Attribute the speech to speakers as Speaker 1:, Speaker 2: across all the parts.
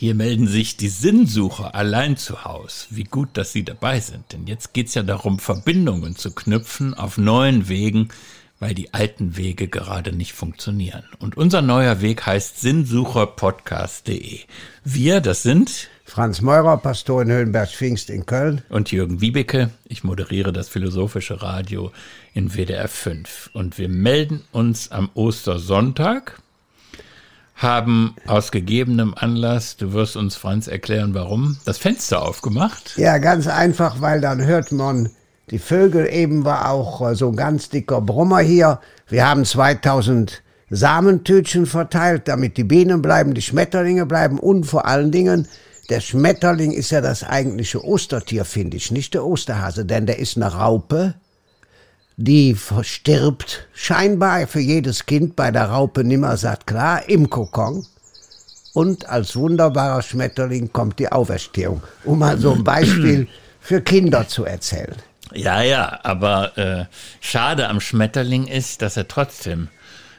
Speaker 1: Hier melden sich die Sinnsucher allein zu Haus. Wie gut, dass Sie dabei sind. Denn jetzt geht's ja darum, Verbindungen zu knüpfen auf neuen Wegen, weil die alten Wege gerade nicht funktionieren. Und unser neuer Weg heißt sinnsucherpodcast.de. Wir, das sind
Speaker 2: Franz Meurer, Pastor in Höhenberg-Pfingst in Köln.
Speaker 1: Und Jürgen Wiebeke. Ich moderiere das Philosophische Radio in WDR 5. Und wir melden uns am Ostersonntag haben aus gegebenem Anlass, du wirst uns, Franz, erklären, warum, das Fenster aufgemacht.
Speaker 2: Ja, ganz einfach, weil dann hört man die Vögel. Eben war auch äh, so ein ganz dicker Brummer hier. Wir haben 2000 Samentütchen verteilt, damit die Bienen bleiben, die Schmetterlinge bleiben und vor allen Dingen, der Schmetterling ist ja das eigentliche Ostertier, finde ich, nicht der Osterhase, denn der ist eine Raupe, die verstirbt scheinbar für jedes Kind bei der Raupe nimmersatt klar im Kokon. Und als wunderbarer Schmetterling kommt die Auferstehung, um mal so ein Beispiel für Kinder zu erzählen.
Speaker 1: Ja, ja, aber äh, schade am Schmetterling ist, dass er trotzdem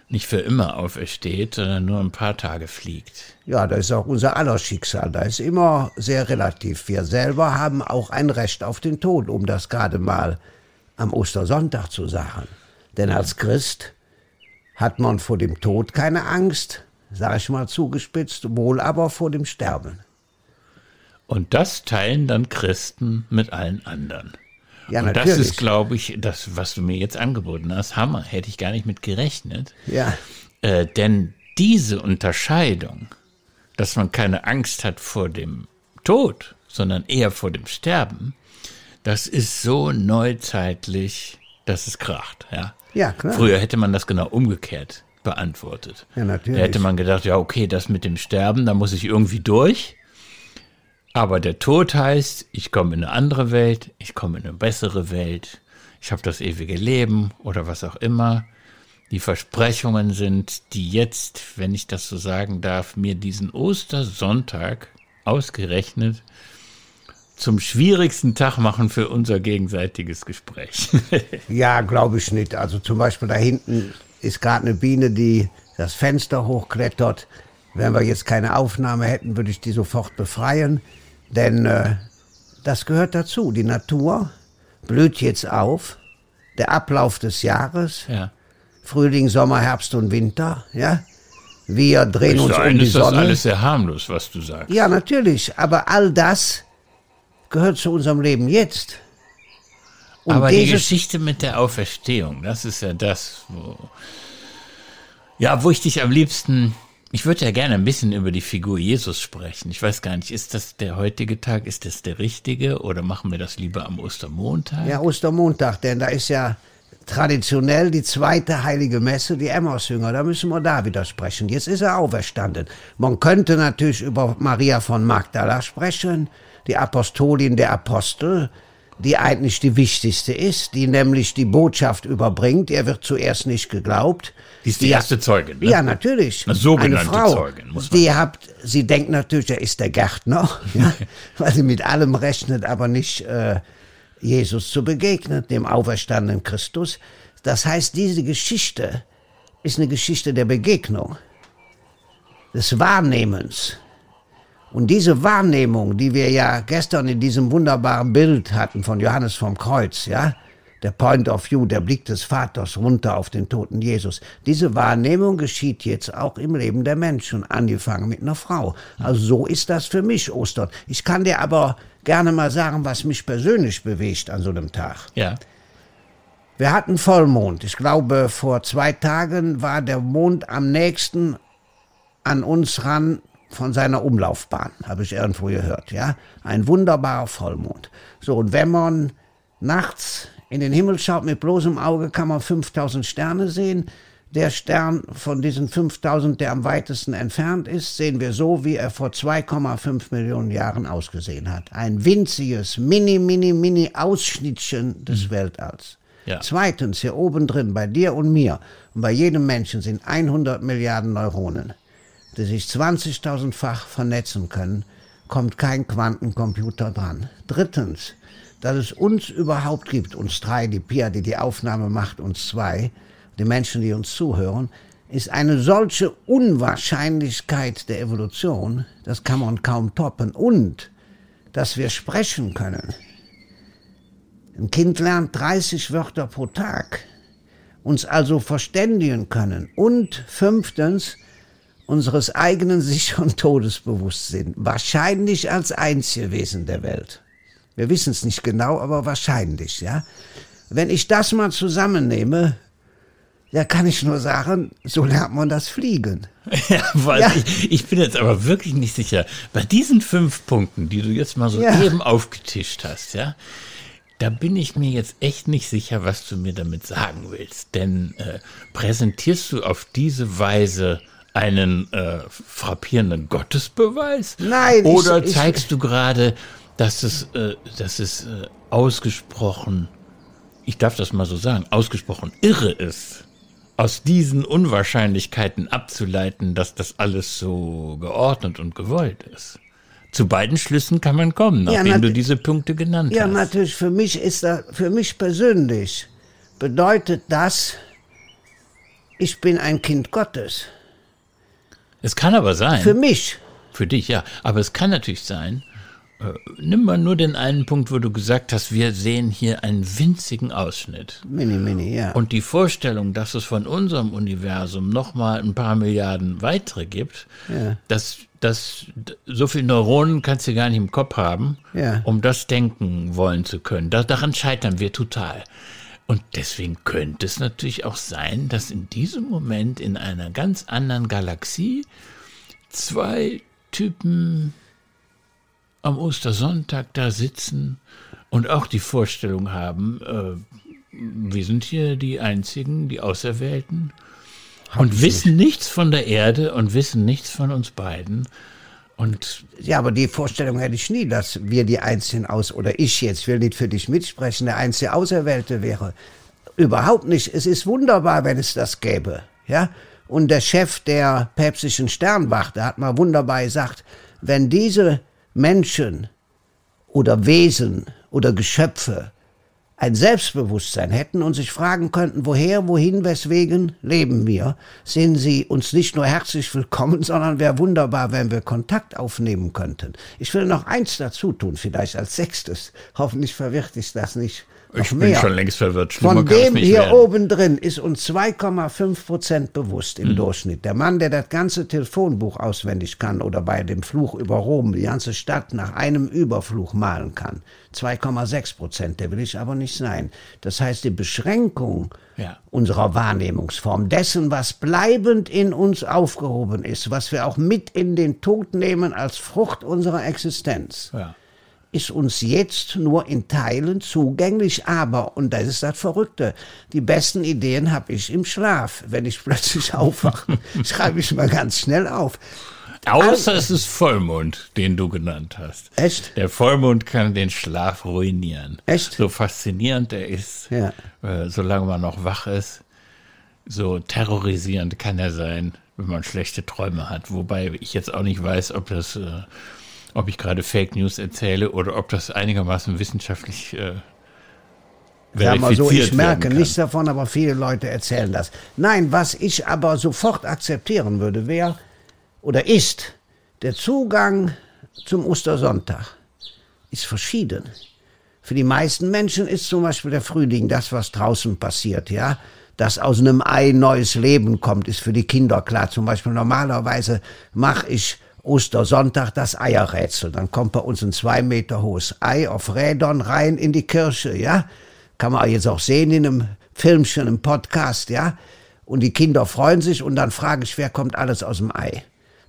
Speaker 1: nicht für immer aufersteht, sondern nur ein paar Tage fliegt.
Speaker 2: Ja, das ist auch unser aller Schicksal. Da ist immer sehr relativ. Wir selber haben auch ein Recht auf den Tod, um das gerade mal am Ostersonntag zu sagen. Denn als Christ hat man vor dem Tod keine Angst, sag ich mal zugespitzt, wohl aber vor dem Sterben.
Speaker 1: Und das teilen dann Christen mit allen anderen. Ja, und natürlich. das ist, glaube ich, das, was du mir jetzt angeboten hast, Hammer. Hätte ich gar nicht mit gerechnet.
Speaker 2: Ja.
Speaker 1: Äh, denn diese Unterscheidung, dass man keine Angst hat vor dem Tod, sondern eher vor dem Sterben, das ist so neuzeitlich, dass es kracht, ja.
Speaker 2: Ja, klar.
Speaker 1: Früher hätte man das genau umgekehrt beantwortet.
Speaker 2: Ja, natürlich.
Speaker 1: Da hätte man gedacht, ja, okay, das mit dem Sterben, da muss ich irgendwie durch. Aber der Tod heißt, ich komme in eine andere Welt, ich komme in eine bessere Welt, ich habe das ewige Leben oder was auch immer. Die Versprechungen sind, die jetzt, wenn ich das so sagen darf, mir diesen Ostersonntag ausgerechnet zum schwierigsten Tag machen für unser gegenseitiges Gespräch.
Speaker 2: ja, glaube ich nicht. Also zum Beispiel da hinten ist gerade eine Biene, die das Fenster hochklettert. Wenn wir jetzt keine Aufnahme hätten, würde ich die sofort befreien. Denn äh, das gehört dazu. Die Natur blüht jetzt auf. Der Ablauf des Jahres.
Speaker 1: Ja.
Speaker 2: Frühling, Sommer, Herbst und Winter. Ja. Wir drehen uns um die Sonne. Das
Speaker 1: ist alles sehr harmlos, was du sagst.
Speaker 2: Ja, natürlich. Aber all das gehört zu unserem Leben jetzt.
Speaker 1: Und Aber die Geschichte mit der Auferstehung, das ist ja das, wo, ja, wo ich dich am liebsten, ich würde ja gerne ein bisschen über die Figur Jesus sprechen. Ich weiß gar nicht, ist das der heutige Tag, ist das der richtige oder machen wir das lieber am Ostermontag?
Speaker 2: Ja, Ostermontag, denn da ist ja traditionell die zweite heilige Messe, die Emmausjünger. Da müssen wir da wieder sprechen. Jetzt ist er auferstanden. Man könnte natürlich über Maria von Magdala sprechen die Apostolin der Apostel, die eigentlich die wichtigste ist, die nämlich die Botschaft überbringt. Er wird zuerst nicht geglaubt.
Speaker 1: Die ist die, die erste Zeugin,
Speaker 2: ne? Ja, natürlich.
Speaker 1: Eine sogenannte Eine Frau, Zeugin,
Speaker 2: muss man die habt, sie denkt natürlich, er ist der Gärtner, ja, weil sie mit allem rechnet, aber nicht äh, Jesus zu begegnen, dem auferstandenen Christus. Das heißt, diese Geschichte ist eine Geschichte der Begegnung, des Wahrnehmens, und diese Wahrnehmung, die wir ja gestern in diesem wunderbaren Bild hatten von Johannes vom Kreuz, ja, der Point of View, der Blick des Vaters runter auf den toten Jesus. Diese Wahrnehmung geschieht jetzt auch im Leben der Menschen, angefangen mit einer Frau. Also so ist das für mich Ostern. Ich kann dir aber gerne mal sagen, was mich persönlich bewegt an so einem Tag.
Speaker 1: Ja.
Speaker 2: Wir hatten Vollmond. Ich glaube, vor zwei Tagen war der Mond am nächsten an uns ran von seiner Umlaufbahn, habe ich irgendwo gehört, ja. Ein wunderbarer Vollmond. So, und wenn man nachts in den Himmel schaut mit bloßem Auge, kann man 5000 Sterne sehen. Der Stern von diesen 5000, der am weitesten entfernt ist, sehen wir so, wie er vor 2,5 Millionen Jahren ausgesehen hat. Ein winziges, mini, mini, mini Ausschnittchen des mhm. Weltalls.
Speaker 1: Ja.
Speaker 2: Zweitens, hier oben drin, bei dir und mir und bei jedem Menschen sind 100 Milliarden Neuronen die sich 20.000-fach vernetzen können, kommt kein Quantencomputer dran. Drittens, dass es uns überhaupt gibt, uns drei, die Pia, die die Aufnahme macht, uns zwei, die Menschen, die uns zuhören, ist eine solche Unwahrscheinlichkeit der Evolution, das kann man kaum toppen. Und dass wir sprechen können. Ein Kind lernt 30 Wörter pro Tag, uns also verständigen können. Und fünftens, unseres eigenen sicheren Todesbewusstsein. Wahrscheinlich als einzige Wesen der Welt. Wir wissen es nicht genau, aber wahrscheinlich, ja. Wenn ich das mal zusammennehme, ja, kann ich nur sagen, so lernt man das Fliegen.
Speaker 1: Ja, weil ja. Ich, ich, bin jetzt aber wirklich nicht sicher. Bei diesen fünf Punkten, die du jetzt mal so ja. eben aufgetischt hast, ja, da bin ich mir jetzt echt nicht sicher, was du mir damit sagen willst. Denn äh, präsentierst du auf diese Weise einen äh, frappierenden Gottesbeweis?
Speaker 2: Nein.
Speaker 1: Oder ich, zeigst ich, du gerade, dass es, äh, dass es äh, ausgesprochen, ich darf das mal so sagen, ausgesprochen irre ist, aus diesen Unwahrscheinlichkeiten abzuleiten, dass das alles so geordnet und gewollt ist. Zu beiden Schlüssen kann man kommen, nachdem ja, du diese Punkte genannt
Speaker 2: ja,
Speaker 1: hast.
Speaker 2: Ja, natürlich. Für mich ist das, für mich persönlich bedeutet das, ich bin ein Kind Gottes.
Speaker 1: Es kann aber sein.
Speaker 2: Für mich.
Speaker 1: Für dich, ja. Aber es kann natürlich sein, äh, nimm mal nur den einen Punkt, wo du gesagt hast, wir sehen hier einen winzigen Ausschnitt.
Speaker 2: Mini, mini, ja.
Speaker 1: Und die Vorstellung, dass es von unserem Universum noch mal ein paar Milliarden weitere gibt, ja. dass das so viele Neuronen kannst du gar nicht im Kopf haben, ja. um das denken wollen zu können. Da, daran scheitern wir total. Und deswegen könnte es natürlich auch sein, dass in diesem Moment in einer ganz anderen Galaxie zwei Typen am Ostersonntag da sitzen und auch die Vorstellung haben, äh, wir sind hier die Einzigen, die Auserwählten und wissen nicht. nichts von der Erde und wissen nichts von uns beiden. Und
Speaker 2: ja, aber die Vorstellung hätte ich nie, dass wir die Einzigen aus, oder ich jetzt, will nicht für dich mitsprechen, der einzige Auserwählte wäre. Überhaupt nicht. Es ist wunderbar, wenn es das gäbe. Ja? Und der Chef der päpstlichen Sternwacht, hat mal wunderbar gesagt, wenn diese Menschen oder Wesen oder Geschöpfe ein Selbstbewusstsein hätten und sich fragen könnten, woher, wohin, weswegen leben wir, sind sie uns nicht nur herzlich willkommen, sondern wäre wunderbar, wenn wir Kontakt aufnehmen könnten. Ich will noch eins dazu tun, vielleicht als sechstes. Hoffentlich verwirrt ich das nicht
Speaker 1: ich bin mehr. schon längst verwirrt.
Speaker 2: Schlimmer Von dem hier werden. oben drin ist uns 2,5 Prozent bewusst im mhm. Durchschnitt. Der Mann, der das ganze Telefonbuch auswendig kann oder bei dem Fluch über Rom die ganze Stadt nach einem Überfluch malen kann. 2,6 Prozent, der will ich aber nicht sein. Das heißt, die Beschränkung ja. unserer Wahrnehmungsform, dessen, was bleibend in uns aufgehoben ist, was wir auch mit in den Tod nehmen als Frucht unserer Existenz. Ja ist uns jetzt nur in Teilen zugänglich, aber, und das ist das Verrückte, die besten Ideen habe ich im Schlaf. Wenn ich plötzlich aufwache, schreibe ich mal ganz schnell auf.
Speaker 1: Außer es ist Vollmond, den du genannt hast.
Speaker 2: Echt?
Speaker 1: Der Vollmond kann den Schlaf ruinieren.
Speaker 2: Echt?
Speaker 1: So faszinierend er ist, ja. äh, solange man noch wach ist, so terrorisierend kann er sein, wenn man schlechte Träume hat. Wobei ich jetzt auch nicht weiß, ob das äh, ob ich gerade Fake News erzähle oder ob das einigermaßen wissenschaftlich äh,
Speaker 2: Sag mal so, ich merke nichts davon, aber viele Leute erzählen das. Nein, was ich aber sofort akzeptieren würde, wäre oder ist der Zugang zum Ostersonntag ist verschieden. Für die meisten Menschen ist zum Beispiel der Frühling das, was draußen passiert, ja. Dass aus einem Ei neues Leben kommt, ist für die Kinder klar. Zum Beispiel normalerweise mache ich Ostersonntag das Eierrätsel. Dann kommt bei uns ein zwei Meter hohes Ei auf Rädern rein in die Kirche, ja. Kann man jetzt auch sehen in einem Filmchen, im Podcast, ja. Und die Kinder freuen sich und dann frage ich, wer kommt alles aus dem Ei?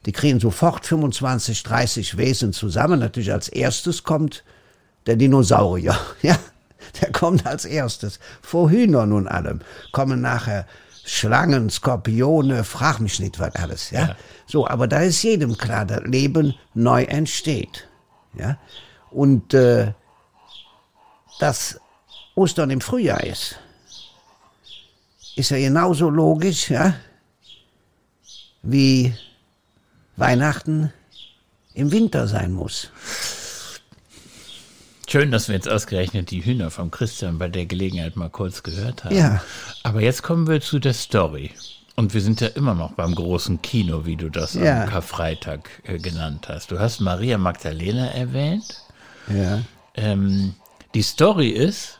Speaker 2: Die kriegen sofort 25, 30 Wesen zusammen. Natürlich als erstes kommt der Dinosaurier, ja. Der kommt als erstes. Vor Hühnern und allem kommen nachher Schlangen, Skorpione, frag mich nicht, was alles, ja? ja. So, aber da ist jedem klar, dass Leben neu entsteht, ja? Und äh, dass Ostern im Frühjahr ist, ist ja genauso logisch, ja? Wie Weihnachten im Winter sein muss.
Speaker 1: Schön, dass wir jetzt ausgerechnet die Hühner vom Christian bei der Gelegenheit mal kurz gehört haben.
Speaker 2: Ja.
Speaker 1: Aber jetzt kommen wir zu der Story. Und wir sind ja immer noch beim großen Kino, wie du das
Speaker 2: Ja.
Speaker 1: am Karfreitag äh, genannt hast. Du hast Maria Magdalena erwähnt.
Speaker 2: Ja.
Speaker 1: Ähm, die Story ist,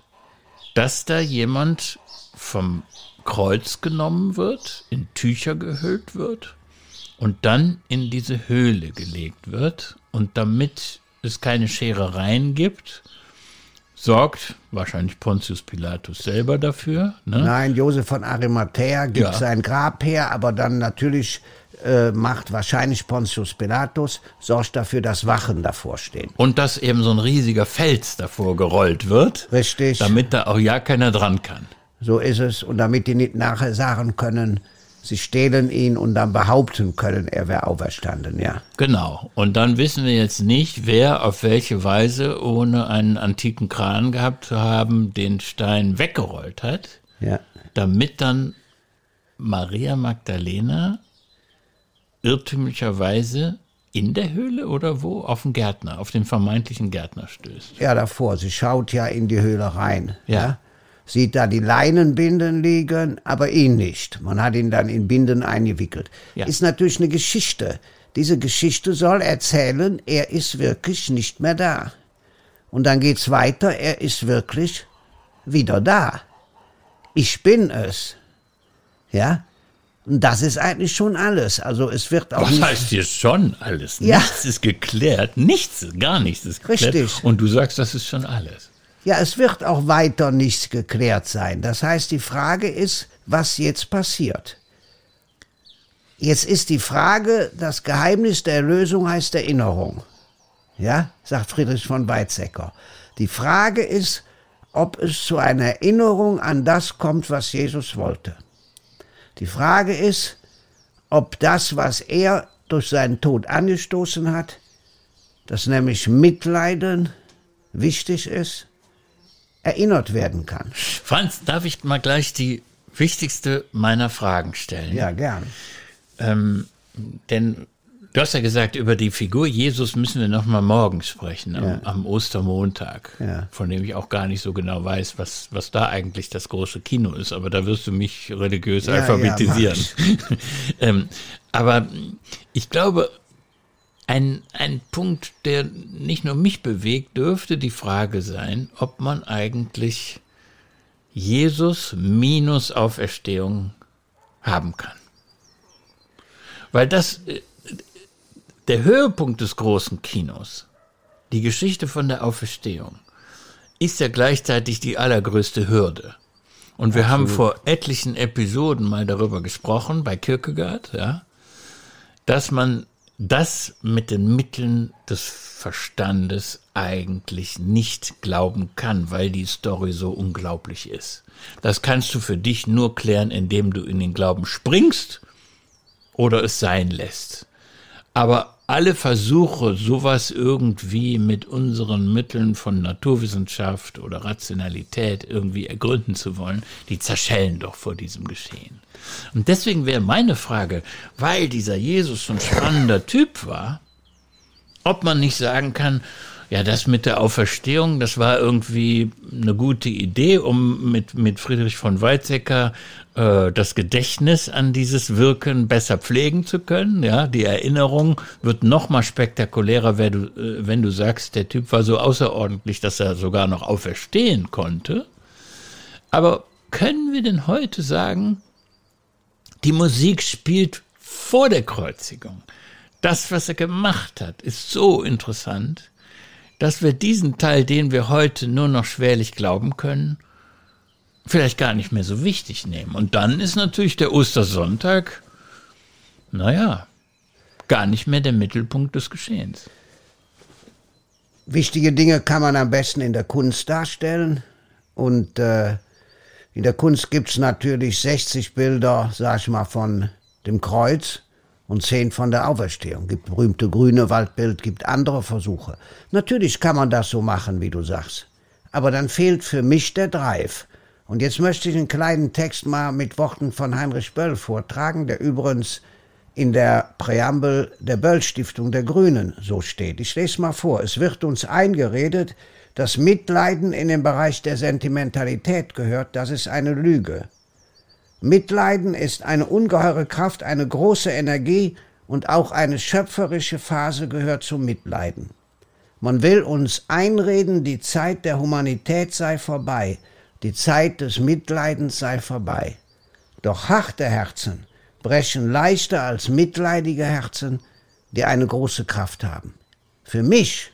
Speaker 1: dass da jemand vom Kreuz genommen wird, in Tücher gehüllt wird und dann in diese Höhle gelegt wird. Und damit es keine Scherereien gibt, sorgt wahrscheinlich Pontius Pilatus selber dafür. Ne?
Speaker 2: Nein, Josef von Arimathea gibt
Speaker 1: Ja.
Speaker 2: sein Grab her, aber dann natürlich äh, macht wahrscheinlich Pontius Pilatus, sorgt dafür, dass Wachen davor stehen.
Speaker 1: Und dass eben so ein riesiger Fels davor gerollt wird,
Speaker 2: Richtig.
Speaker 1: damit da auch ja keiner dran kann.
Speaker 2: So ist es. Und damit die nicht nachher sagen können, sie stehlen ihn und dann behaupten können, er wäre auferstanden, ja.
Speaker 1: Genau. Und dann wissen wir jetzt nicht, wer auf welche Weise, ohne einen antiken Kran gehabt zu haben, den Stein weggerollt hat,
Speaker 2: Ja.
Speaker 1: damit dann Maria Magdalena irrtümlicherweise in der Höhle oder wo? Auf den Gärtner, auf den vermeintlichen Gärtner stößt.
Speaker 2: Ja, davor. Sie schaut ja in die Höhle rein.
Speaker 1: Ja.
Speaker 2: Sieht da die Leinenbinden liegen, aber ihn nicht. Man hat ihn dann in Binden eingewickelt.
Speaker 1: Ja.
Speaker 2: Ist natürlich eine Geschichte. Diese Geschichte soll erzählen, er ist wirklich nicht mehr da. Und dann geht's weiter, er ist wirklich wieder da. Ich bin es. Ja? Und das ist eigentlich schon alles. Also es wird auch
Speaker 1: Was heißt hier schon alles?
Speaker 2: Ja.
Speaker 1: Nichts ist geklärt. Nichts, gar nichts ist geklärt.
Speaker 2: Richtig.
Speaker 1: Und du sagst, das ist schon alles.
Speaker 2: Ja, es wird auch weiter nichts geklärt sein. Das heißt, die Frage ist, was jetzt passiert. Jetzt ist die Frage, das Geheimnis der Erlösung heißt Erinnerung. Ja, sagt Friedrich von Weizsäcker. Die Frage ist, ob es zu einer Erinnerung an das kommt, was Jesus wollte. Die Frage ist, ob das, was er durch seinen Tod angestoßen hat, dass nämlich Mitleiden wichtig ist, erinnert werden kann.
Speaker 1: Franz, darf ich mal gleich die wichtigste meiner Fragen stellen?
Speaker 2: Ja, gern.
Speaker 1: Ähm, denn du hast ja gesagt, über die Figur Jesus müssen wir noch mal morgen sprechen, am,
Speaker 2: Ja.
Speaker 1: am Ostermontag,
Speaker 2: Ja.
Speaker 1: von dem ich auch gar nicht so genau weiß, was, was da eigentlich das große Kino ist. Aber da wirst du mich religiös
Speaker 2: ja,
Speaker 1: alphabetisieren. ähm, aber ich glaube, ein, ein Punkt, der nicht nur mich bewegt, dürfte die Frage sein, ob man eigentlich Jesus minus Auferstehung haben kann. Weil das äh, der Höhepunkt des großen Kinos, die Geschichte von der Auferstehung, ist ja gleichzeitig die allergrößte Hürde. Und wir haben vor etlichen Episoden mal darüber gesprochen, bei Kierkegaard, ja, dass man das mit den Mitteln des Verstandes eigentlich nicht glauben kann, weil die Story so unglaublich ist. Das kannst du für dich nur klären, indem du in den Glauben springst oder es sein lässt. Aber alle Versuche, sowas irgendwie mit unseren Mitteln von Naturwissenschaft oder Rationalität irgendwie ergründen zu wollen, die zerschellen doch vor diesem Geschehen. Und deswegen wäre meine Frage, weil dieser Jesus so ein spannender Typ war, ob man nicht sagen kann, ja, das mit der Auferstehung, das war irgendwie eine gute Idee, um mit, mit Friedrich von Weizsäcker äh, das Gedächtnis an dieses Wirken besser pflegen zu können. Ja, die Erinnerung wird noch mal spektakulärer, wenn du, äh, wenn du sagst, der Typ war so außerordentlich, dass er sogar noch auferstehen konnte. Aber können wir denn heute sagen, die Musik spielt vor der Kreuzigung. Das, was er gemacht hat, ist so interessant, dass wir diesen Teil, den wir heute nur noch schwerlich glauben können, vielleicht gar nicht mehr so wichtig nehmen. Und dann ist natürlich der Ostersonntag, naja, gar nicht mehr der Mittelpunkt des Geschehens.
Speaker 2: Wichtige Dinge kann man am besten in der Kunst darstellen. Und äh, in der Kunst gibt's natürlich 60 Bilder, sag ich mal, von dem Kreuz und 10 von der Auferstehung. Gibt berühmte grüne Waldbild, gibt andere Versuche. Natürlich kann man das so machen, wie du sagst. Aber dann fehlt für mich der Drive. Und jetzt möchte ich einen kleinen Text mal mit Worten von Heinrich Böll vortragen, der übrigens in der Präambel der Böll-Stiftung der Grünen so steht. Ich lese mal vor. Es wird uns eingeredet, dass Mitleiden in den Bereich der Sentimentalität gehört. Das ist eine Lüge. Mitleiden ist eine ungeheure Kraft, eine große Energie und auch eine schöpferische Phase gehört zum Mitleiden. Man will uns einreden, die Zeit der Humanität sei vorbei, die Zeit des Mitleidens sei vorbei. Doch harte Herzen brechen leichter als mitleidige Herzen, die eine große Kraft haben. Für mich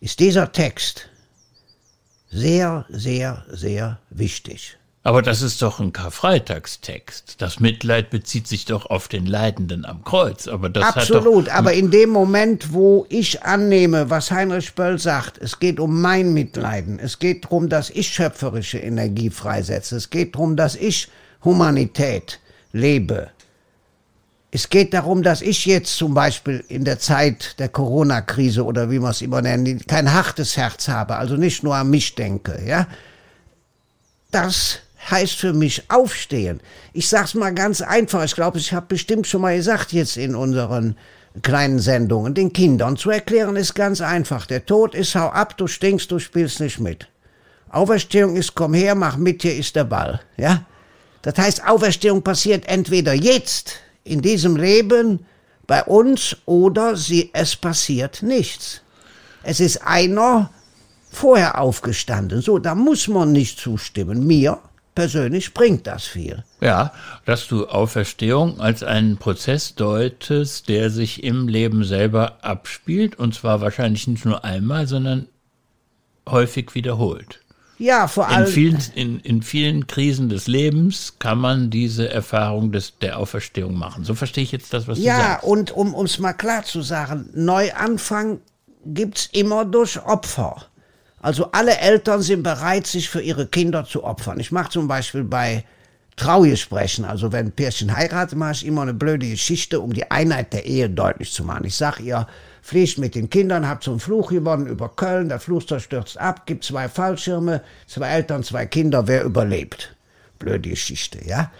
Speaker 2: ist dieser Text sehr, sehr, sehr wichtig.
Speaker 1: Aber das ist doch ein Karfreitagstext. Das Mitleid bezieht sich doch auf den Leidenden am Kreuz. Aber das
Speaker 2: Absolut, aber in dem Moment, wo ich annehme, was Heinrich Böll sagt, es geht um mein Mitleiden, es geht darum, dass ich schöpferische Energie freisetze, es geht darum, dass ich Humanität lebe. Es geht darum, dass ich jetzt zum Beispiel in der Zeit der Corona-Krise oder wie man es immer nennt, kein hartes Herz habe, also nicht nur an mich denke, ja. Das heißt für mich aufstehen. Ich sag's mal ganz einfach. Ich glaube, ich habe bestimmt schon mal gesagt jetzt in unseren kleinen Sendungen, den Kindern zu erklären ist ganz einfach. Der Tod ist hau ab, du stinkst, du spielst nicht mit. Auferstehung ist komm her, mach mit, hier ist der Ball, ja? Das heißt, Auferstehung passiert entweder jetzt in diesem Leben bei uns oder sie, es passiert nichts. Es ist einer vorher aufgestanden. So, da muss man nicht zustimmen. Mir persönlich bringt das viel.
Speaker 1: Ja, dass du Auferstehung als einen Prozess deutest, der sich im Leben selber abspielt und zwar wahrscheinlich nicht nur einmal, sondern häufig wiederholt.
Speaker 2: Ja, vor allem.
Speaker 1: In vielen, in, in vielen Krisen des Lebens kann man diese Erfahrung des, der Auferstehung machen. So verstehe ich jetzt das, was
Speaker 2: ja,
Speaker 1: du sagst.
Speaker 2: Ja, und um es mal klar zu sagen, Neuanfang gibt es immer durch Opfer. Also alle Eltern sind bereit, sich für ihre Kinder zu opfern. Ich mache zum Beispiel bei Traugesprächen, also wenn ein Pärchen heiratet, mache ich immer eine blöde Geschichte, um die Einheit der Ehe deutlich zu machen. Ich sage ihr, fliegt mit den Kindern, habt so einen Fluch gewonnen über Köln, der Flugzeug stürzt ab, gibt zwei Fallschirme, zwei Eltern, zwei Kinder, wer überlebt? Blöde Geschichte, ja?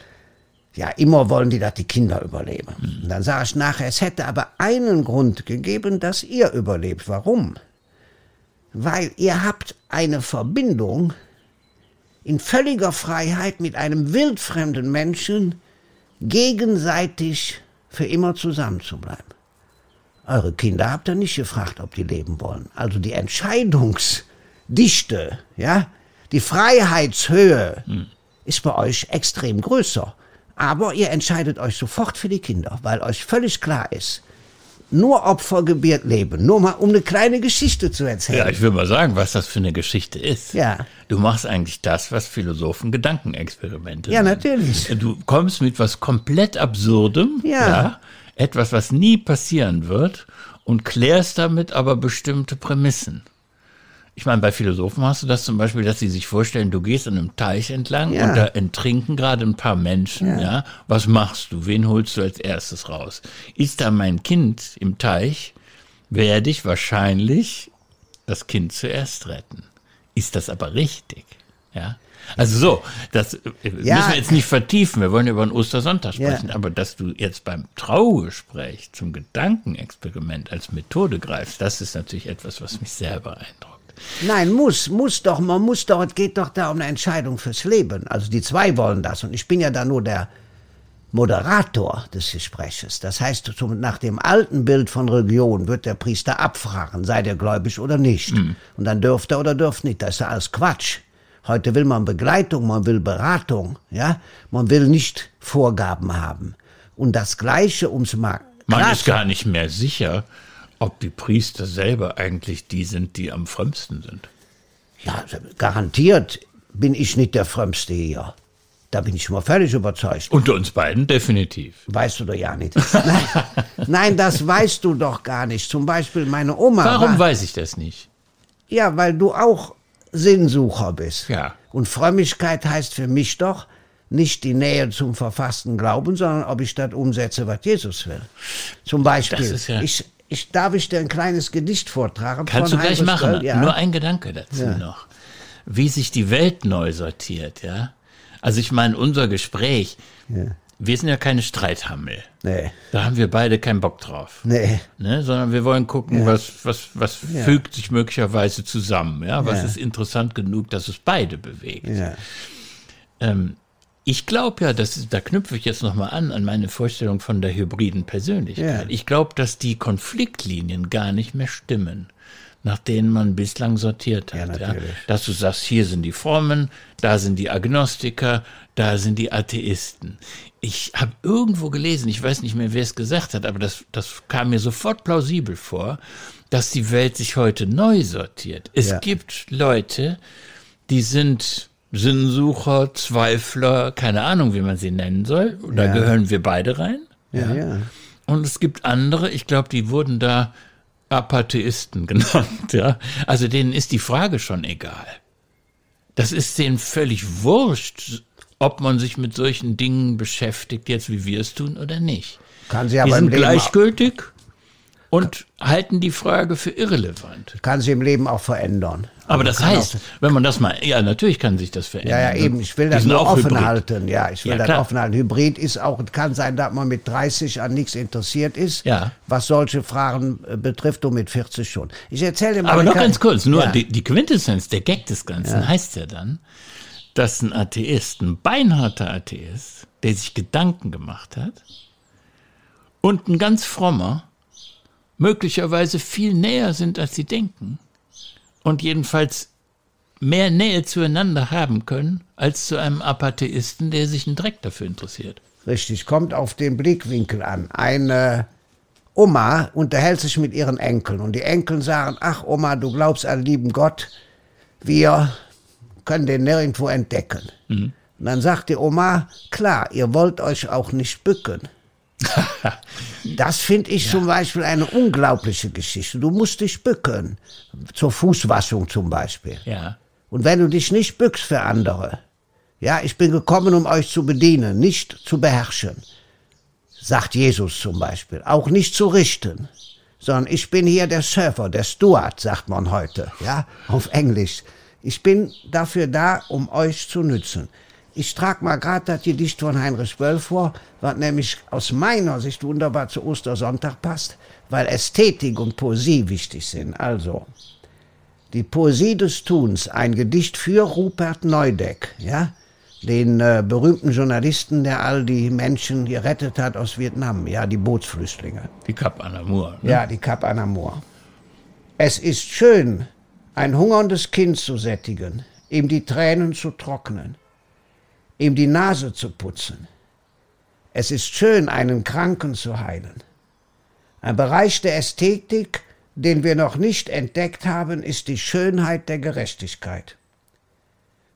Speaker 2: Ja, immer wollen die, dass die Kinder überleben. Mhm. Und dann sage ich nachher, es hätte aber einen Grund gegeben, dass ihr überlebt. Warum? Weil ihr habt eine Verbindung in völliger Freiheit mit einem wildfremden Menschen gegenseitig für immer zusammenzubleiben. Eure Kinder habt ihr nicht gefragt, ob die leben wollen. Also die Entscheidungsdichte, ja, die Freiheitshöhe hm. ist bei euch extrem größer. Aber ihr entscheidet euch sofort für die Kinder, weil euch völlig klar ist, nur Opfer gebiert leben. Nur mal, um eine kleine Geschichte zu erzählen.
Speaker 1: Ja, ich will mal sagen, was das für eine Geschichte ist.
Speaker 2: Ja.
Speaker 1: Du machst eigentlich das, was Philosophen Gedankenexperimente
Speaker 2: Ja, natürlich.
Speaker 1: Du kommst mit was komplett Absurdem, ja. ja, etwas, was nie passieren wird, und klärst damit aber bestimmte Prämissen. Ich meine, bei Philosophen hast du das zum Beispiel, dass sie sich vorstellen, du gehst an einem Teich entlang ja. und da enttrinken gerade ein paar Menschen, ja. ja. Was machst du? Wen holst du als erstes raus? Ist da mein Kind im Teich, werde ich wahrscheinlich das Kind zuerst retten. Ist das aber richtig? Ja. Also so, das äh, ja. müssen wir jetzt nicht vertiefen. Wir wollen über den Ostersonntag sprechen, ja. aber dass du jetzt beim Traugespräch zum Gedankenexperiment als Methode greifst, das ist natürlich etwas, was mich sehr beeindruckt.
Speaker 2: Nein, muss, muss doch, man muss doch, es geht doch da um eine Entscheidung fürs Leben. Also die zwei wollen das und ich bin ja da nur der Moderator des Gespräches. Das heißt, nach dem alten Bild von Religion wird der Priester abfragen, sei der gläubig oder nicht. Mhm. Und dann dürfte er oder dürft nicht. Das ist ja alles Quatsch. Heute will man Begleitung, man will Beratung, ja. Man will nicht Vorgaben haben. Und das Gleiche ums mal.
Speaker 1: Man ist gar nicht mehr sicher, ob die Priester selber eigentlich die sind, die am frömmsten sind.
Speaker 2: Ja, garantiert bin ich nicht der Frömmste hier. Da bin ich mal völlig überzeugt.
Speaker 1: Unter uns beiden definitiv.
Speaker 2: Weißt du doch ja nicht. Nein, nein, das weißt du doch gar nicht. Zum Beispiel meine Oma.
Speaker 1: Warum
Speaker 2: war,
Speaker 1: weiß ich das nicht?
Speaker 2: Ja, weil du auch Sinnsucher bist.
Speaker 1: Ja.
Speaker 2: Und Frömmigkeit heißt für mich doch nicht die Nähe zum verfassten Glauben, sondern ob ich das umsetze, was Jesus will. Zum Beispiel, ja ich, ich, darf ich dir ein kleines Gedicht vortragen?
Speaker 1: Kannst du gleich machen. Ja. Nur ein Gedanke dazu ja. noch. Wie sich die Welt neu sortiert, ja? Also ich meine, unser Gespräch, ja. wir sind ja keine Streithammel.
Speaker 2: Nee.
Speaker 1: Da haben wir beide keinen Bock drauf.
Speaker 2: Nee.
Speaker 1: Ne? Sondern wir wollen gucken, was, was, was fügt sich möglicherweise zusammen, ja? Was ist interessant genug, dass es beide bewegt.
Speaker 2: Ja.
Speaker 1: Ähm, Ich glaube ja, das ist, da knüpfe ich jetzt nochmal an, an meine Vorstellung von der hybriden Persönlichkeit.
Speaker 2: Ja.
Speaker 1: Ich glaube, dass die Konfliktlinien gar nicht mehr stimmen, nach denen man bislang sortiert
Speaker 2: Ja,
Speaker 1: hat. Ja,
Speaker 2: natürlich.
Speaker 1: Dass du sagst, hier sind die Frommen, da sind die Agnostiker, da sind die Atheisten. Ich habe irgendwo gelesen, ich weiß nicht mehr, wer es gesagt hat, aber das, das kam mir sofort plausibel vor, dass die Welt sich heute neu sortiert. Es
Speaker 2: Ja.
Speaker 1: gibt Leute, die sind Sinnsucher, Zweifler, keine Ahnung, wie man sie nennen soll. Da
Speaker 2: Ja.
Speaker 1: gehören wir beide rein.
Speaker 2: Ja, ja.
Speaker 1: Und es gibt andere, ich glaube, die wurden da Apatheisten genannt. Ja? Also denen ist die Frage schon egal. Das ist denen völlig wurscht, ob man sich mit solchen Dingen beschäftigt, jetzt wie wir es tun oder nicht.
Speaker 2: Kann sie
Speaker 1: Die
Speaker 2: aber im
Speaker 1: sind
Speaker 2: Leben,
Speaker 1: gleichgültig und halten die Frage für irrelevant.
Speaker 2: kann sie im Leben auch verändern.
Speaker 1: Aber das heißt, wenn man das mal, ja, natürlich kann sich das verändern.
Speaker 2: Ja, ja, eben. Ich will das nur
Speaker 1: auch
Speaker 2: offen
Speaker 1: Hybrid.
Speaker 2: halten. Ja, ich will
Speaker 1: Ja,
Speaker 2: das
Speaker 1: klar.
Speaker 2: offen halten. Hybrid ist auch, kann sein, dass man mit 30 an nichts interessiert ist.
Speaker 1: Ja.
Speaker 2: Was solche Fragen äh, betrifft, und mit 40 schon. Ich erzähle mal.
Speaker 1: Aber noch ganz kurz, nur
Speaker 2: Ja.
Speaker 1: die, die Quintessenz, der Gag des Ganzen heißt ja dann, dass ein Atheist, ein beinharter Atheist, der sich Gedanken gemacht hat, und ein ganz frommer möglicherweise viel näher sind, als sie denken. Und jedenfalls mehr Nähe zueinander haben können, als zu einem Apatheisten, der sich einen Dreck dafür interessiert.
Speaker 2: Richtig, kommt auf den Blickwinkel an. Eine Oma unterhält sich mit ihren Enkeln und die Enkel sagen, ach Oma, du glaubst an lieben Gott, wir können den nirgendwo entdecken. Und dann sagt die Oma, klar, ihr wollt euch auch nicht bücken. Das finde ich zum Beispiel eine unglaubliche Geschichte. Du musst dich bücken. Zur Fußwaschung zum Beispiel.
Speaker 1: Ja.
Speaker 2: Und wenn du dich nicht bückst für andere, ja, ich bin gekommen, um euch zu bedienen, nicht zu beherrschen, sagt Jesus zum Beispiel, auch nicht zu richten, sondern ich bin hier der Surfer, der Steward, sagt man heute, ja, auf Englisch. Ich bin dafür da, um euch zu nützen. Ich trage mal gerade das Gedicht von Heinrich Böll vor, was nämlich aus meiner Sicht wunderbar zu Ostersonntag passt, weil Ästhetik und Poesie wichtig sind. Also, die Poesie des Tuns, ein Gedicht für Rupert Neudeck, ja, den äh, berühmten Journalisten, der all die Menschen gerettet hat aus Vietnam, ja, die Bootsflüchtlinge.
Speaker 1: Die Cap Anamur. Ne?
Speaker 2: Ja, die Cap Anamur. Es ist schön, ein hungerndes Kind zu sättigen, ihm die Tränen zu trocknen, ihm die Nase zu putzen. Es ist schön, einen Kranken zu heilen. Ein Bereich der Ästhetik, den wir noch nicht entdeckt haben, ist die Schönheit der Gerechtigkeit.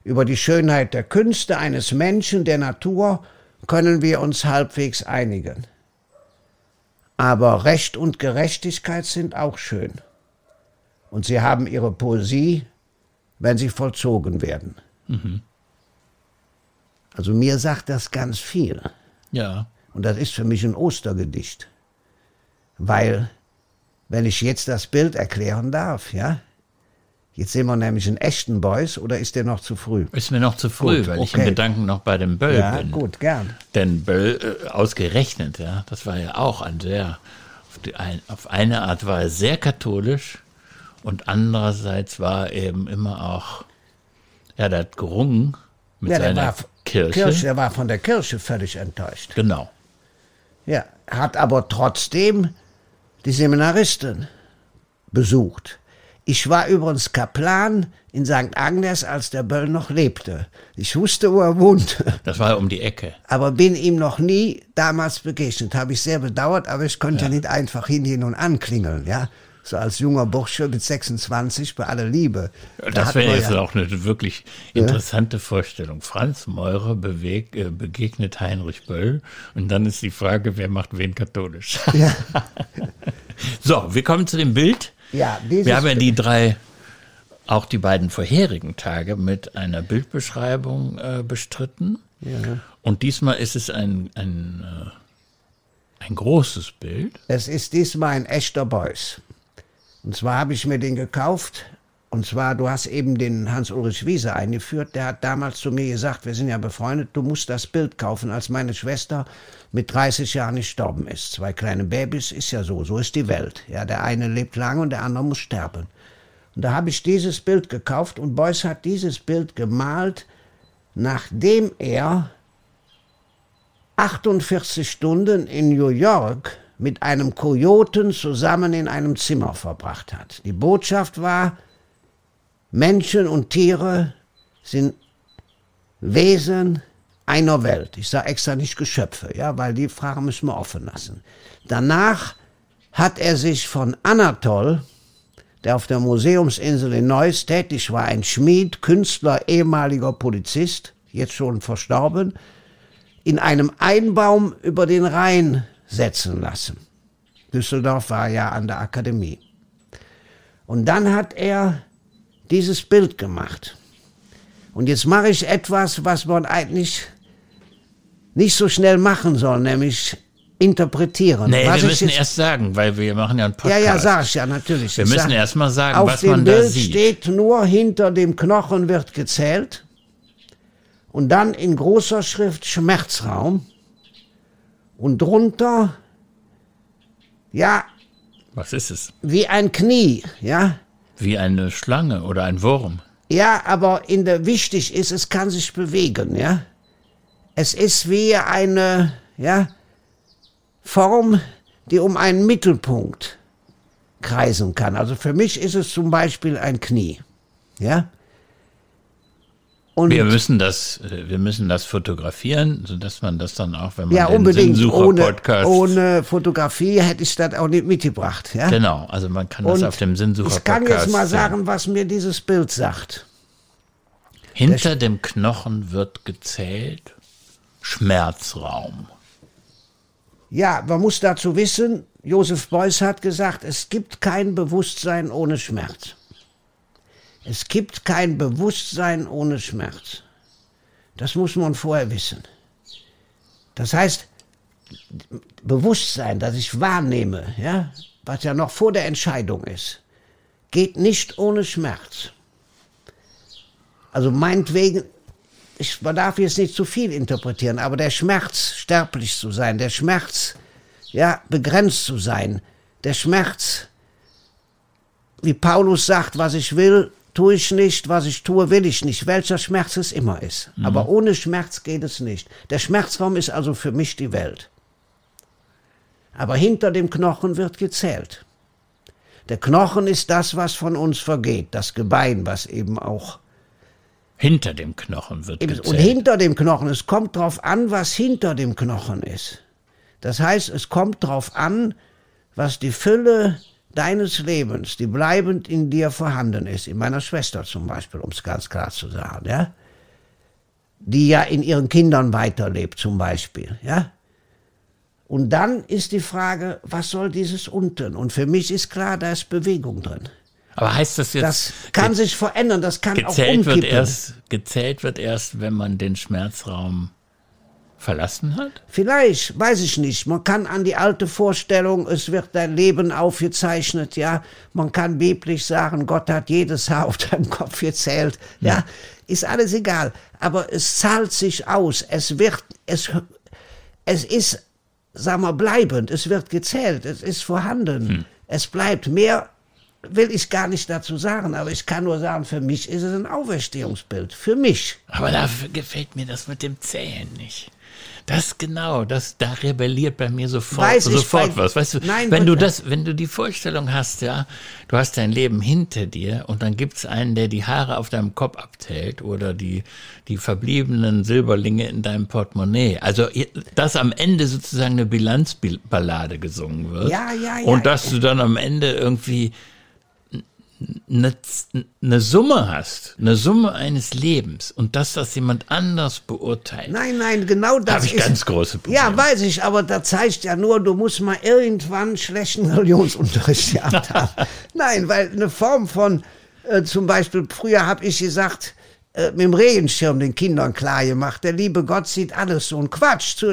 Speaker 2: Über die Schönheit der Künste eines Menschen, der Natur, können wir uns halbwegs einigen. Aber Recht und Gerechtigkeit sind auch schön. Und sie haben ihre Poesie, wenn sie vollzogen werden. Also mir sagt das ganz viel.
Speaker 1: Ja.
Speaker 2: Und das ist für mich ein Ostergedicht. Weil, wenn ich jetzt das Bild erklären darf, ja, jetzt sehen wir nämlich einen echten Beuys oder ist der noch zu früh?
Speaker 1: Ist mir noch zu früh,
Speaker 2: Gut,
Speaker 1: weil ich im
Speaker 2: okay.
Speaker 1: Gedanken noch bei dem Böll
Speaker 2: Ja,
Speaker 1: bin.
Speaker 2: gut, gern.
Speaker 1: Denn Böll, äh, ausgerechnet, ja, das war ja auch ein sehr, auf, die ein, auf eine Art war er sehr katholisch und andererseits war er eben immer auch, ja, der hat gerungen mit
Speaker 2: Ja, der
Speaker 1: seiner
Speaker 2: war,
Speaker 1: Kirche.
Speaker 2: Kirche, der war von der Kirche völlig enttäuscht.
Speaker 1: Genau.
Speaker 2: Ja, hat aber trotzdem die Seminaristen besucht. Ich war übrigens Kaplan in St. Agnes, als der Böll noch lebte. Ich wusste, wo er wohnte,
Speaker 1: Das war um die Ecke.
Speaker 2: aber bin ihm noch nie damals begegnet. Habe ich sehr bedauert, aber ich konnte ja. nicht einfach hingehen und anklingeln, ja. So als junger Bursche mit 26 bei aller Liebe. Da
Speaker 1: Das wäre jetzt
Speaker 2: ja,
Speaker 1: auch eine wirklich interessante Vorstellung. Franz Meurer beweg, äh, begegnet Heinrich Böll und dann ist die Frage, wer macht wen katholisch.
Speaker 2: Ja.
Speaker 1: so, wir kommen zu dem Bild.
Speaker 2: Ja,
Speaker 1: Wir haben ja die drei, auch die beiden vorherigen Tage mit einer Bildbeschreibung äh, bestritten. Und diesmal ist es ein, ein, äh, ein großes Bild.
Speaker 2: Es ist diesmal ein echter Beuys. Und zwar habe ich mir den gekauft. Und zwar, du hast eben den Hans-Ulrich Wiese eingeführt. Der hat damals zu mir gesagt, wir sind ja befreundet, du musst das Bild kaufen, als meine Schwester mit 30 Jahren gestorben ist. Zwei kleine Babys ist ja so, so ist die Welt. Ja, der eine lebt lange und der andere muss sterben. Und da habe ich dieses Bild gekauft und Beuys hat dieses Bild gemalt, nachdem er 48 Stunden in New York mit einem Kojoten zusammen in einem Zimmer verbracht hat. Die Botschaft war, Menschen und Tiere sind Wesen einer Welt. Ich sage extra nicht Geschöpfe, ja, weil die Frage müssen wir offen lassen. Danach hat er sich von Anatol, der auf der Museumsinsel in Neuss tätig war, ein Schmied, Künstler, ehemaliger Polizist, jetzt schon verstorben, in einem Einbaum über den Rhein setzen lassen. Düsseldorf war ja an der Akademie. Und dann hat er dieses Bild gemacht. Und jetzt mache ich etwas, was man eigentlich nicht so schnell machen soll, nämlich interpretieren.
Speaker 1: Nee,
Speaker 2: was
Speaker 1: wir müssen erst sagen, weil wir machen ja einen Podcast.
Speaker 2: Ja, ja, sag ich ja, natürlich.
Speaker 1: Wir
Speaker 2: Ich
Speaker 1: müssen
Speaker 2: sag,
Speaker 1: erst mal sagen,
Speaker 2: auf
Speaker 1: was
Speaker 2: dem
Speaker 1: man
Speaker 2: Bild
Speaker 1: da sieht.
Speaker 2: steht nur hinter dem Knochen wird gezählt und dann in großer Schrift Schmerzraum und drunter ja
Speaker 1: Was ist es?
Speaker 2: wie ein Knie, ja.
Speaker 1: Wie eine Schlange oder ein Wurm.
Speaker 2: Ja, aber in der wichtig ist, es kann sich bewegen, ja. Es ist wie eine, ja, Form, die um einen Mittelpunkt kreisen kann. Also für mich ist es zum Beispiel ein Knie, ja. Und
Speaker 1: Wir müssen das, äh, wir müssen das fotografieren, sodass man das dann auch, wenn man
Speaker 2: ja, unbedingt. Ohne,
Speaker 1: Sinnsucher-Podcast.
Speaker 2: ohne Fotografie hätte ich das auch nicht mitgebracht, ja.
Speaker 1: Genau, also man kann das
Speaker 2: Und
Speaker 1: auf dem Sinnsucher-Podcast.
Speaker 2: Ich kann jetzt mal sagen, was mir dieses Bild sagt.
Speaker 1: Hinter dem Knochen wird gezählt Schmerzraum.
Speaker 2: Ja, man muss dazu wissen, Josef Beuys hat gesagt, es gibt kein Bewusstsein ohne Schmerz. Es gibt kein Bewusstsein ohne Schmerz. Das muss man vorher wissen. Das heißt, Bewusstsein, das ich wahrnehme, ja, was ja noch vor der Entscheidung ist, geht nicht ohne Schmerz. Also meinetwegen, ich, man darf jetzt nicht zu viel interpretieren, aber der Schmerz, sterblich zu sein, der Schmerz, ja, begrenzt zu sein, der Schmerz, wie Paulus sagt, was ich will, tue ich nicht, was ich tue, will ich nicht, welcher Schmerz es immer ist. Aber ohne Schmerz geht es nicht. Der Schmerzraum ist also für mich die Welt. Aber hinter dem Knochen wird gezählt. Der Knochen ist das, was von uns vergeht, das Gebein, was eben auch
Speaker 1: Hinter dem Knochen wird gezählt.
Speaker 2: Und hinter dem Knochen, es kommt drauf an, was hinter dem Knochen ist. Das heißt, es kommt drauf an, was die Fülle deines Lebens, die bleibend in dir vorhanden ist, in meiner Schwester zum Beispiel, um es ganz klar zu sagen, ja, die ja in ihren Kindern weiterlebt zum Beispiel, ja. Und dann ist die Frage, was soll dieses unten? Und für mich ist klar, da ist Bewegung drin.
Speaker 1: Aber heißt das jetzt,
Speaker 2: Das kann sich verändern, das kann auch
Speaker 1: gezählt wird,
Speaker 2: umkippen.
Speaker 1: erst, gezählt wird erst, wenn man den Schmerzraum verlassen hat?
Speaker 2: Vielleicht, weiß ich nicht. Man kann an die alte Vorstellung, es wird dein Leben aufgezeichnet, ja. Man kann biblisch sagen, Gott hat jedes Haar auf deinem Kopf gezählt, ja. Ist alles egal. Aber es zahlt sich aus. Es wird, es, es ist, sagen wir, bleibend. Es wird gezählt. Es ist vorhanden. Es bleibt mehr. Will ich gar nicht dazu sagen, aber ich kann nur sagen, für mich ist es ein Auferstehungsbild. Für mich.
Speaker 1: Aber da gefällt mir das mit dem Zählen nicht. Das genau, das da rebelliert bei mir sofort,
Speaker 2: Weiß ich,
Speaker 1: sofort
Speaker 2: bei-
Speaker 1: was. Weißt du,
Speaker 2: Nein,
Speaker 1: wenn du das, wenn du die Vorstellung hast, ja, du hast dein Leben hinter dir und dann gibt's einen, der die Haare auf deinem Kopf abzählt oder die die verbliebenen Silberlinge in deinem Portemonnaie. Also dass am Ende sozusagen eine Bilanzballade gesungen wird.
Speaker 2: Ja, ja, ja.
Speaker 1: Und dass du dann am Ende irgendwie eine, eine Summe hast, eine Summe eines Lebens und dass das jemand anders beurteilt.
Speaker 2: Nein, nein, genau das
Speaker 1: Habe ich
Speaker 2: ist.
Speaker 1: ganz große Probleme.
Speaker 2: Ja, weiß ich, aber das zeigt ja nur, du musst mal irgendwann schlechten Religionsunterricht gehabt haben. Nein, weil eine Form von, äh, zum Beispiel, früher habe ich gesagt, mit dem Regenschirm den Kindern klar gemacht, der liebe Gott sieht alles so ein Quatsch.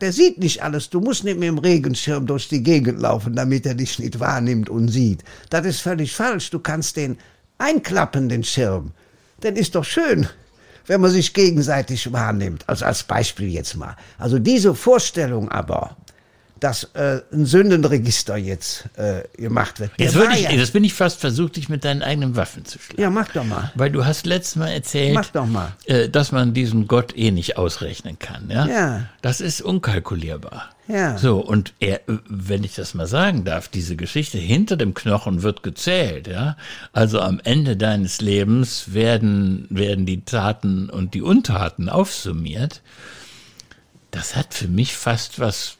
Speaker 2: Der sieht nicht alles. Du musst nicht mit dem Regenschirm durch die Gegend laufen, damit er dich nicht wahrnimmt und sieht. Das ist völlig falsch. Du kannst den einklappen, den Schirm. Dann ist doch schön wenn man sich gegenseitig wahrnimmt. Also als Beispiel jetzt mal. Also diese Vorstellung aber, dass äh, ein Sündenregister jetzt äh, gemacht wird. Der
Speaker 1: Jetzt, würde ich,
Speaker 2: ja,
Speaker 1: das bin ich fast versucht, dich mit deinen eigenen Waffen zu schlagen.
Speaker 2: ja, mach doch mal.
Speaker 1: Weil du hast letztes Mal erzählt,
Speaker 2: Mach doch mal.
Speaker 1: Äh, dass man diesen Gott eh nicht ausrechnen kann. Ja?
Speaker 2: Ja.
Speaker 1: Das ist unkalkulierbar.
Speaker 2: Ja.
Speaker 1: So, und er, wenn ich das mal sagen darf, diese Geschichte hinter dem Knochen wird gezählt, ja. Also am Ende deines Lebens werden, werden die Taten und die Untaten aufsummiert. Das hat für mich fast was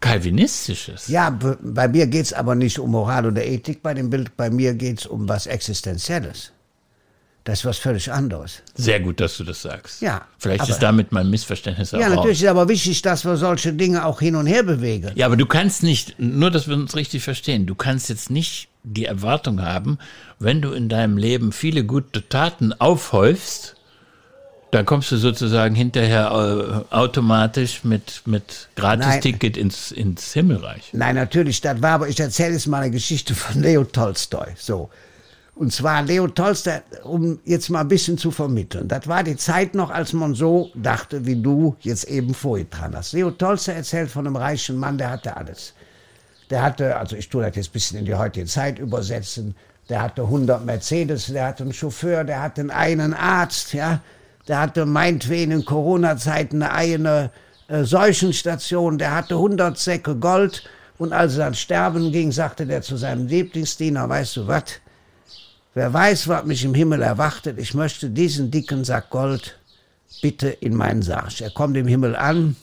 Speaker 1: Calvinistisches.
Speaker 2: Ja, bei mir geht's aber nicht um Moral oder Ethik bei dem Bild, bei mir geht's um was Existenzielles. Das ist was völlig anderes.
Speaker 1: Sehr gut, dass du das sagst.
Speaker 2: Ja,
Speaker 1: Vielleicht
Speaker 2: aber-
Speaker 1: ist damit mein Missverständnis auch
Speaker 2: Ja, natürlich ist aber wichtig, dass wir solche Dinge auch hin und her bewegen.
Speaker 1: Ja, aber du kannst nicht, nur dass wir uns richtig verstehen, du kannst jetzt nicht die Erwartung haben, wenn du in deinem Leben viele gute Taten aufhäufst, dann kommst du sozusagen hinterher äh, automatisch mit, mit Gratisticket ins, ins Himmelreich.
Speaker 2: Nein, natürlich, das war aber, ich erzähle jetzt mal eine Geschichte von Leo Tolstoi. So. Und zwar Leo Tolstoi, um jetzt mal ein bisschen zu vermitteln. Das war die Zeit noch, als man so dachte, wie du jetzt eben vorgetragen hast. Leo Tolstoi erzählt von einem reichen Mann, der hatte alles. Der hatte, also ich tue das jetzt ein bisschen in die heutige Zeit übersetzen, der hatte 100 Mercedes, der hatte einen Chauffeur, der hatte einen Arzt, ja, der hatte meinetwegen in Corona-Zeiten eine eigene äh, Seuchenstation, der hatte 100 Säcke Gold und als er dann sterben ging, sagte der zu seinem Lieblingsdiener, weißt du was, wer weiß, was mich im Himmel erwartet, ich möchte diesen dicken Sack Gold bitte in meinen Sarg. Er kommt im Himmel an,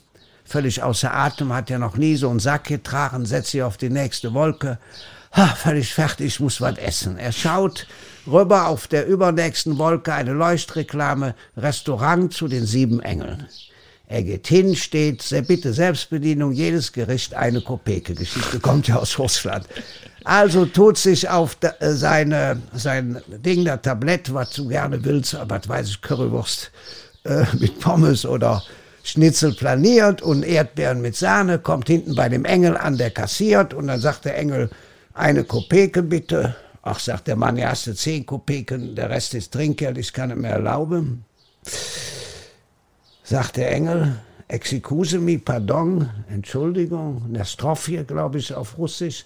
Speaker 2: völlig außer Atem, hat ja noch nie so einen Sack getragen, setzt sich auf die nächste Wolke. Ha, völlig fertig, ich muss was essen. Er schaut rüber auf der übernächsten Wolke eine Leuchtreklame, Restaurant zu den sieben Engeln. Er geht hin, steht, bitte Selbstbedienung, jedes Gericht eine Kopeke. Geschichte kommt ja aus Russland. Also tut sich auf da, äh, seine, sein Ding, der Tablett, was du gerne willst, was weiß ich, Currywurst äh, mit Pommes oder Schnitzel planiert und Erdbeeren mit Sahne, kommt hinten bei dem Engel an, der kassiert und dann sagt der Engel, eine Kopeke bitte. Ach, sagt der Mann, ja, hast du zehn Kopeken, der Rest ist Trinkgeld, ich kann es mir erlauben. Sagt der Engel, excuse me, pardon, Entschuldigung, Nastrovje, glaube ich, auf Russisch.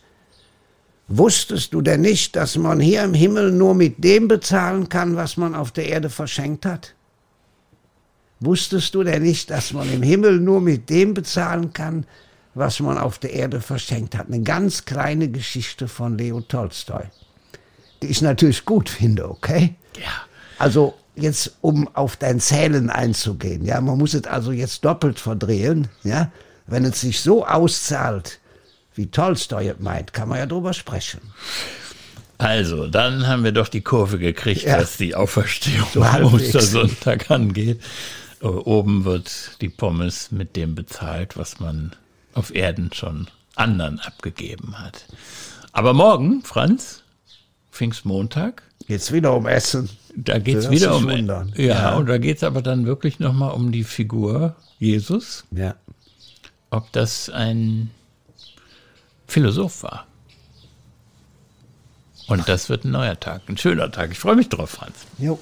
Speaker 2: Wusstest du denn nicht, dass man hier im Himmel nur mit dem bezahlen kann, was man auf der Erde verschenkt hat? Wusstest du denn nicht, dass man im Himmel nur mit dem bezahlen kann, was man auf der Erde verschenkt hat? Eine ganz kleine Geschichte von Leo Tolstoi, die ich natürlich gut finde, okay?
Speaker 1: Ja.
Speaker 2: Also jetzt, um auf dein Zählen einzugehen, ja, man muss es also jetzt doppelt verdrehen, ja. Wenn es sich so auszahlt, wie Tolstoi es meint, kann man ja drüber sprechen.
Speaker 1: Also, dann haben wir doch die Kurve gekriegt,
Speaker 2: Ja.
Speaker 1: was die Auferstehung
Speaker 2: So
Speaker 1: am. Ostersonntag angeht. Äh, Oben wird die Pommes mit dem bezahlt, was man auf Erden schon anderen abgegeben hat. Aber morgen, Franz, Pfingstmontag,
Speaker 2: Jetzt wieder um Essen.
Speaker 1: da geht's
Speaker 2: Das
Speaker 1: wieder um.
Speaker 2: wundern.
Speaker 1: Ja,
Speaker 2: Ja.
Speaker 1: und da geht's aber dann wirklich nochmal um die Figur Jesus,
Speaker 2: Ja.
Speaker 1: ob das ein Philosoph war. Und das wird ein neuer Tag, ein schöner Tag. Ich freue mich drauf, Franz.
Speaker 2: Jo.